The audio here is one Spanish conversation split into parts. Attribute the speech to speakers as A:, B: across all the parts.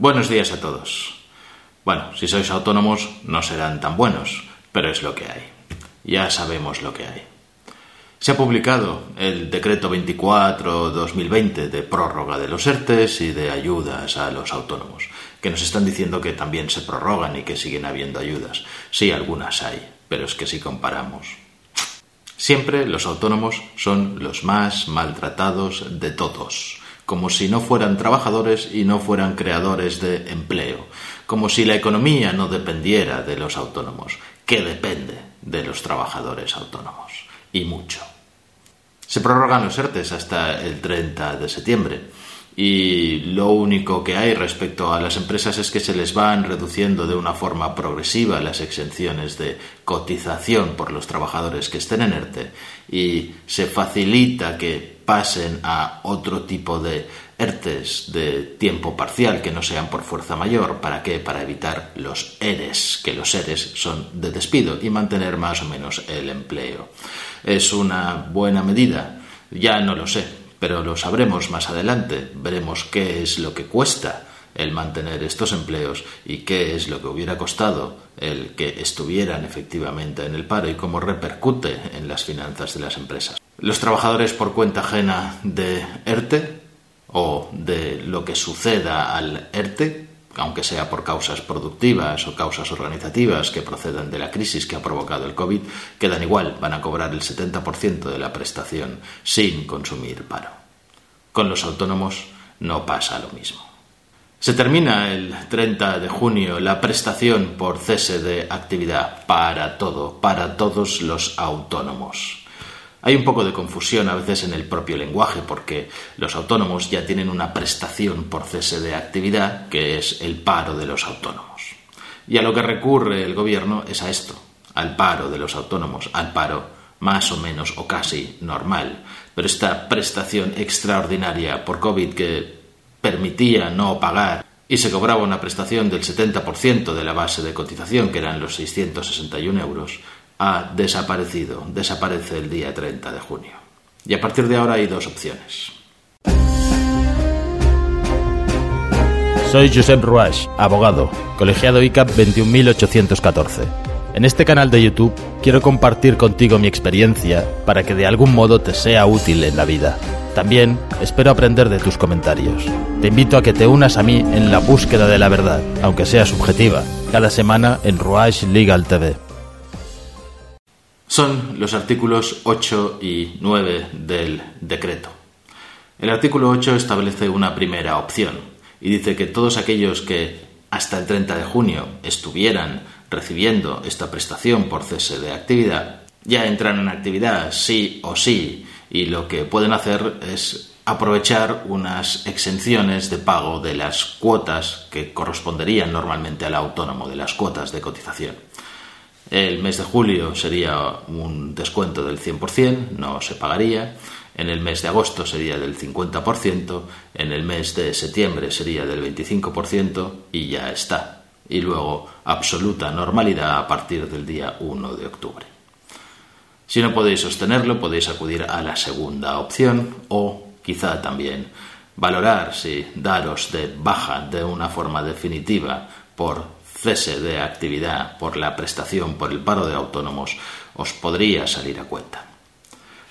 A: Buenos días a todos. Bueno, si sois autónomos no serán tan buenos, pero es lo que hay. Ya sabemos lo que hay. Se ha publicado el decreto 24-2020 de prórroga de los ERTES y de ayudas a los autónomos, que nos están diciendo que también se prorrogan y que siguen habiendo ayudas. Sí, algunas hay, pero es que si comparamos. Siempre los autónomos son los más maltratados de todos como si no fueran trabajadores y no fueran creadores de empleo, como si la economía no dependiera de los autónomos, que depende de los trabajadores autónomos, y mucho. Se prorrogan los ERTES hasta el 30 de septiembre. Y lo único que hay respecto a las empresas es que se les van reduciendo de una forma progresiva las exenciones de cotización por los trabajadores que estén en ERTE y se facilita que pasen a otro tipo de ERTES de tiempo parcial que no sean por fuerza mayor. ¿Para qué? Para evitar los ERES, que los ERES son de despido y mantener más o menos el empleo. ¿Es una buena medida? Ya no lo sé, pero lo sabremos más adelante. Veremos qué es lo que cuesta el mantener estos empleos y qué es lo que hubiera costado el que estuvieran efectivamente en el paro y cómo repercute en las finanzas de las empresas. Los trabajadores por cuenta ajena de ERTE o de lo que suceda al ERTE, aunque sea por causas productivas o causas organizativas que procedan de la crisis que ha provocado el COVID, quedan igual, van a cobrar el 70% de la prestación sin consumir paro. Con los autónomos no pasa lo mismo. Se termina el 30 de junio la prestación por cese de actividad para todo, para todos los autónomos. Hay un poco de confusión a veces en el propio lenguaje porque los autónomos ya tienen una prestación por cese de actividad que es el paro de los autónomos. Y a lo que recurre el gobierno es a esto, al paro de los autónomos, al paro más o menos o casi normal. Pero esta prestación extraordinaria por COVID que permitía no pagar y se cobraba una prestación del 70% de la base de cotización, que eran los 661 euros, ha desaparecido, desaparece el día 30 de junio. Y a partir de ahora hay dos opciones.
B: Soy Josep Ruach, abogado, colegiado ICAP 21814. En este canal de YouTube quiero compartir contigo mi experiencia para que de algún modo te sea útil en la vida. También espero aprender de tus comentarios. Te invito a que te unas a mí en la búsqueda de la verdad, aunque sea subjetiva, cada semana en Ruach Legal TV.
A: Son los artículos 8 y 9 del decreto. El artículo 8 establece una primera opción y dice que todos aquellos que hasta el 30 de junio estuvieran recibiendo esta prestación por cese de actividad, ya entran en actividad sí o sí y lo que pueden hacer es aprovechar unas exenciones de pago de las cuotas que corresponderían normalmente al autónomo, de las cuotas de cotización. El mes de julio sería un descuento del 100%, no se pagaría. En el mes de agosto sería del 50%, en el mes de septiembre sería del 25% y ya está y luego absoluta normalidad a partir del día 1 de octubre. Si no podéis sostenerlo, podéis acudir a la segunda opción o quizá también valorar si daros de baja de una forma definitiva por cese de actividad, por la prestación, por el paro de autónomos, os podría salir a cuenta.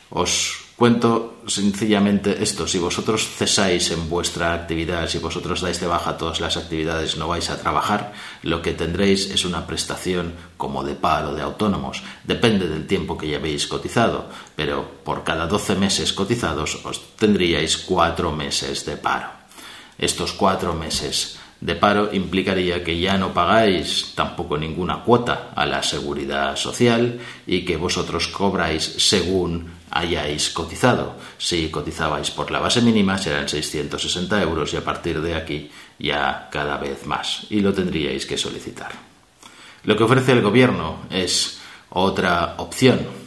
A: Os Cuento sencillamente esto, si vosotros cesáis en vuestra actividad, si vosotros dais de baja todas las actividades, no vais a trabajar, lo que tendréis es una prestación como de paro de autónomos. Depende del tiempo que ya habéis cotizado, pero por cada 12 meses cotizados os tendríais cuatro meses de paro. Estos cuatro meses de paro implicaría que ya no pagáis tampoco ninguna cuota a la seguridad social y que vosotros cobráis según hayáis cotizado. Si cotizabais por la base mínima serán 660 euros y a partir de aquí ya cada vez más y lo tendríais que solicitar. Lo que ofrece el gobierno es otra opción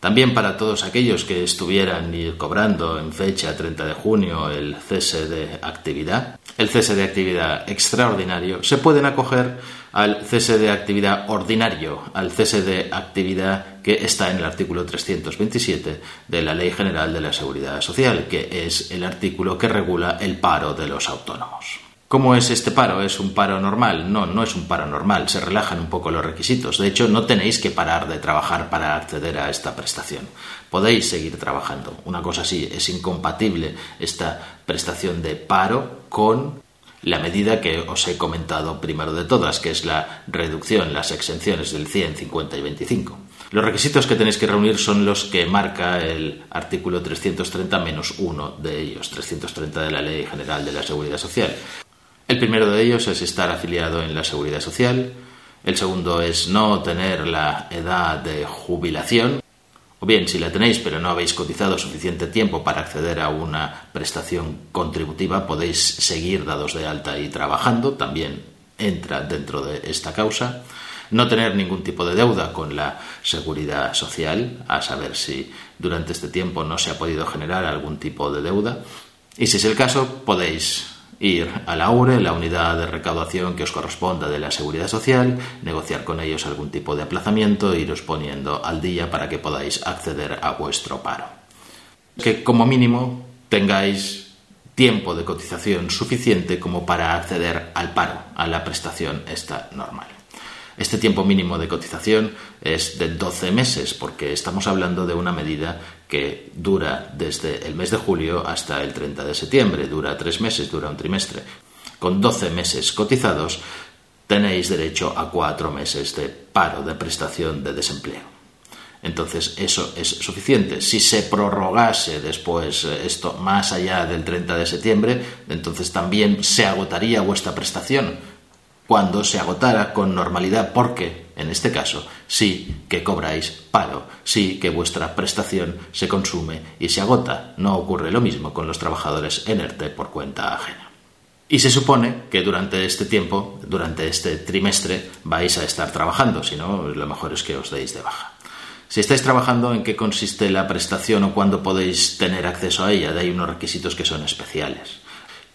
A: también para todos aquellos que estuvieran cobrando en fecha 30 de junio el cese de actividad, el cese de actividad extraordinario, se pueden acoger al cese de actividad ordinario, al cese de actividad que está en el artículo 327 de la Ley General de la Seguridad Social, que es el artículo que regula el paro de los autónomos. ¿Cómo es este paro? ¿Es un paro normal? No, no es un paro normal, se relajan un poco los requisitos. De hecho, no tenéis que parar de trabajar para acceder a esta prestación. Podéis seguir trabajando. Una cosa sí, es incompatible esta prestación de paro con la medida que os he comentado primero de todas, que es la reducción, las exenciones del 100, 50 y 25. Los requisitos que tenéis que reunir son los que marca el artículo 330 menos uno de ellos, 330 de la Ley General de la Seguridad Social. El primero de ellos es estar afiliado en la seguridad social, el segundo es no tener la edad de jubilación, o bien si la tenéis pero no habéis cotizado suficiente tiempo para acceder a una prestación contributiva, podéis seguir dados de alta y trabajando, también entra dentro de esta causa. No tener ningún tipo de deuda con la seguridad social, a saber si durante este tiempo no se ha podido generar algún tipo de deuda. Y si es el caso, podéis ir a la URE, la unidad de recaudación que os corresponda de la Seguridad Social, negociar con ellos algún tipo de aplazamiento e iros poniendo al día para que podáis acceder a vuestro paro. Que como mínimo tengáis tiempo de cotización suficiente como para acceder al paro, a la prestación esta normal. Este tiempo mínimo de cotización es de 12 meses porque estamos hablando de una medida que dura desde el mes de julio hasta el 30 de septiembre, dura tres meses, dura un trimestre. Con 12 meses cotizados tenéis derecho a cuatro meses de paro de prestación de desempleo. Entonces, eso es suficiente. Si se prorrogase después eh, esto más allá del 30 de septiembre, entonces también se agotaría vuestra prestación cuando se agotara con normalidad, porque, en este caso, sí que cobráis paro, sí que vuestra prestación se consume y se agota. No ocurre lo mismo con los trabajadores en ERTE por cuenta ajena. Y se supone que durante este tiempo, durante este trimestre, vais a estar trabajando, si no, lo mejor es que os deis de baja. Si estáis trabajando, ¿en qué consiste la prestación o cuándo podéis tener acceso a ella? De ahí unos requisitos que son especiales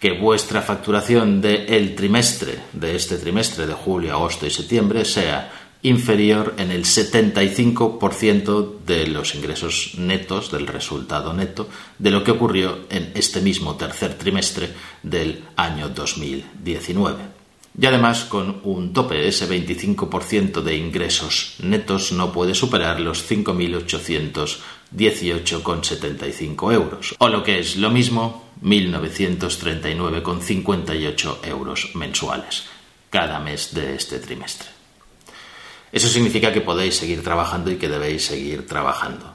A: que vuestra facturación del trimestre, de este trimestre de julio, agosto y septiembre, sea inferior en el 75% de los ingresos netos, del resultado neto, de lo que ocurrió en este mismo tercer trimestre del año 2019. Y además con un tope, ese 25% de ingresos netos no puede superar los 5.818,75 euros, o lo que es lo mismo, 1.939,58 euros mensuales cada mes de este trimestre. Eso significa que podéis seguir trabajando y que debéis seguir trabajando.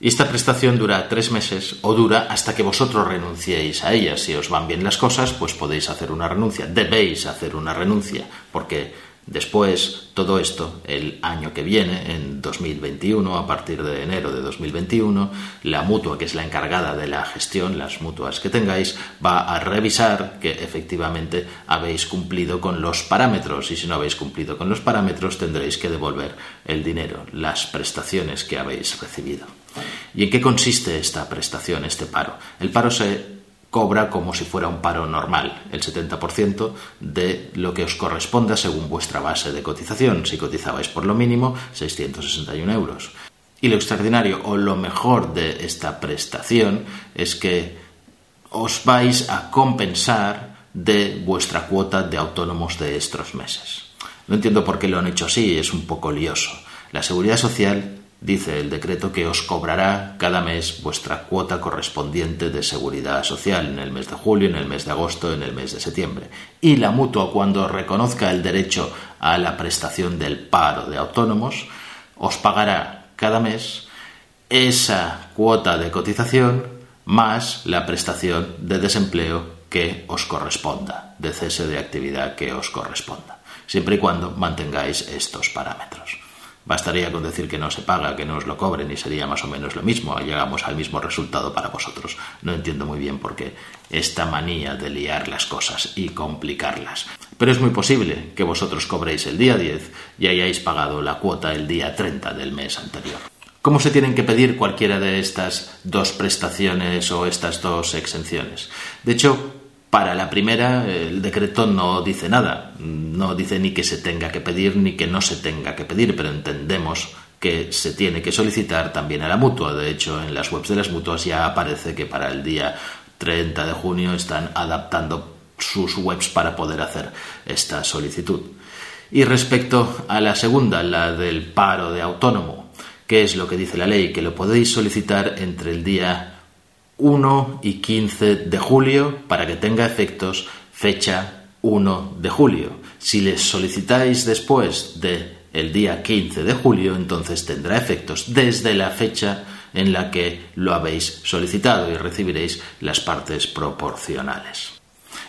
A: Y esta prestación dura tres meses o dura hasta que vosotros renunciéis a ella. Si os van bien las cosas, pues podéis hacer una renuncia. Debéis hacer una renuncia, porque Después, todo esto, el año que viene, en 2021, a partir de enero de 2021, la mutua, que es la encargada de la gestión, las mutuas que tengáis, va a revisar que efectivamente habéis cumplido con los parámetros y si no habéis cumplido con los parámetros tendréis que devolver el dinero, las prestaciones que habéis recibido. ¿Y en qué consiste esta prestación, este paro? El paro se cobra como si fuera un paro normal, el 70% de lo que os corresponda según vuestra base de cotización. Si cotizabais por lo mínimo, 661 euros. Y lo extraordinario o lo mejor de esta prestación es que os vais a compensar de vuestra cuota de autónomos de estos meses. No entiendo por qué lo han hecho así, es un poco lioso. La seguridad social dice el decreto que os cobrará cada mes vuestra cuota correspondiente de seguridad social en el mes de julio, en el mes de agosto, en el mes de septiembre. Y la mutua, cuando reconozca el derecho a la prestación del paro de autónomos, os pagará cada mes esa cuota de cotización más la prestación de desempleo que os corresponda, de cese de actividad que os corresponda, siempre y cuando mantengáis estos parámetros. Bastaría con decir que no se paga, que no os lo cobren y sería más o menos lo mismo. Llegamos al mismo resultado para vosotros. No entiendo muy bien por qué esta manía de liar las cosas y complicarlas. Pero es muy posible que vosotros cobréis el día 10 y hayáis pagado la cuota el día 30 del mes anterior. ¿Cómo se tienen que pedir cualquiera de estas dos prestaciones o estas dos exenciones? De hecho, para la primera, el decreto no dice nada, no dice ni que se tenga que pedir ni que no se tenga que pedir, pero entendemos que se tiene que solicitar también a la mutua. De hecho, en las webs de las mutuas ya aparece que para el día 30 de junio están adaptando sus webs para poder hacer esta solicitud. Y respecto a la segunda, la del paro de autónomo, ¿qué es lo que dice la ley? Que lo podéis solicitar entre el día 1 y 15 de julio para que tenga efectos fecha 1 de julio. Si les solicitáis después de el día 15 de julio, entonces tendrá efectos desde la fecha en la que lo habéis solicitado y recibiréis las partes proporcionales.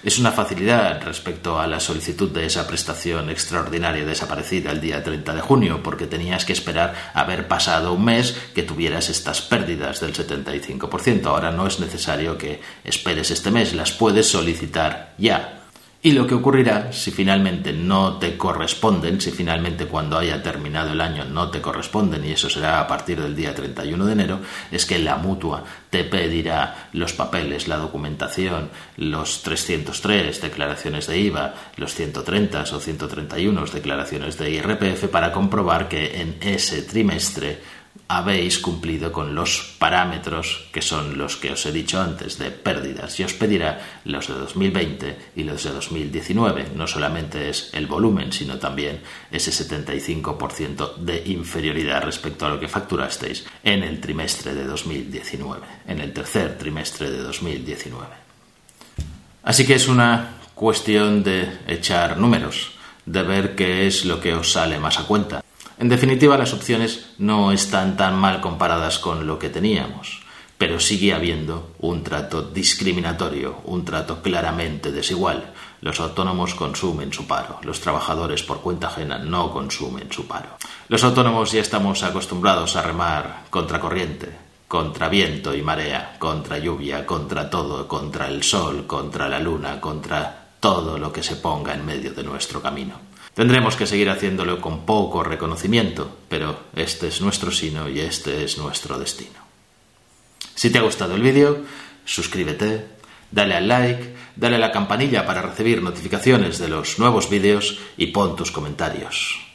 A: Es una facilidad respecto a la solicitud de esa prestación extraordinaria desaparecida el día 30 de junio, porque tenías que esperar haber pasado un mes que tuvieras estas pérdidas del 75%. Ahora no es necesario que esperes este mes, las puedes solicitar ya. Y lo que ocurrirá si finalmente no te corresponden, si finalmente cuando haya terminado el año no te corresponden, y eso será a partir del día 31 de enero, es que la mutua te pedirá los papeles, la documentación, los 303 declaraciones de IVA, los 130 o 131 declaraciones de IRPF para comprobar que en ese trimestre habéis cumplido con los parámetros que son los que os he dicho antes de pérdidas y os pedirá los de 2020 y los de 2019. No solamente es el volumen, sino también ese 75% de inferioridad respecto a lo que facturasteis en el trimestre de 2019, en el tercer trimestre de 2019. Así que es una cuestión de echar números, de ver qué es lo que os sale más a cuenta. En definitiva, las opciones no están tan mal comparadas con lo que teníamos, pero sigue habiendo un trato discriminatorio, un trato claramente desigual. Los autónomos consumen su paro, los trabajadores por cuenta ajena no consumen su paro. Los autónomos ya estamos acostumbrados a remar contra corriente, contra viento y marea, contra lluvia, contra todo, contra el sol, contra la luna, contra todo lo que se ponga en medio de nuestro camino. Tendremos que seguir haciéndolo con poco reconocimiento, pero este es nuestro sino y este es nuestro destino. Si te ha gustado el vídeo, suscríbete, dale al like, dale a la campanilla para recibir notificaciones de los nuevos vídeos y pon tus comentarios.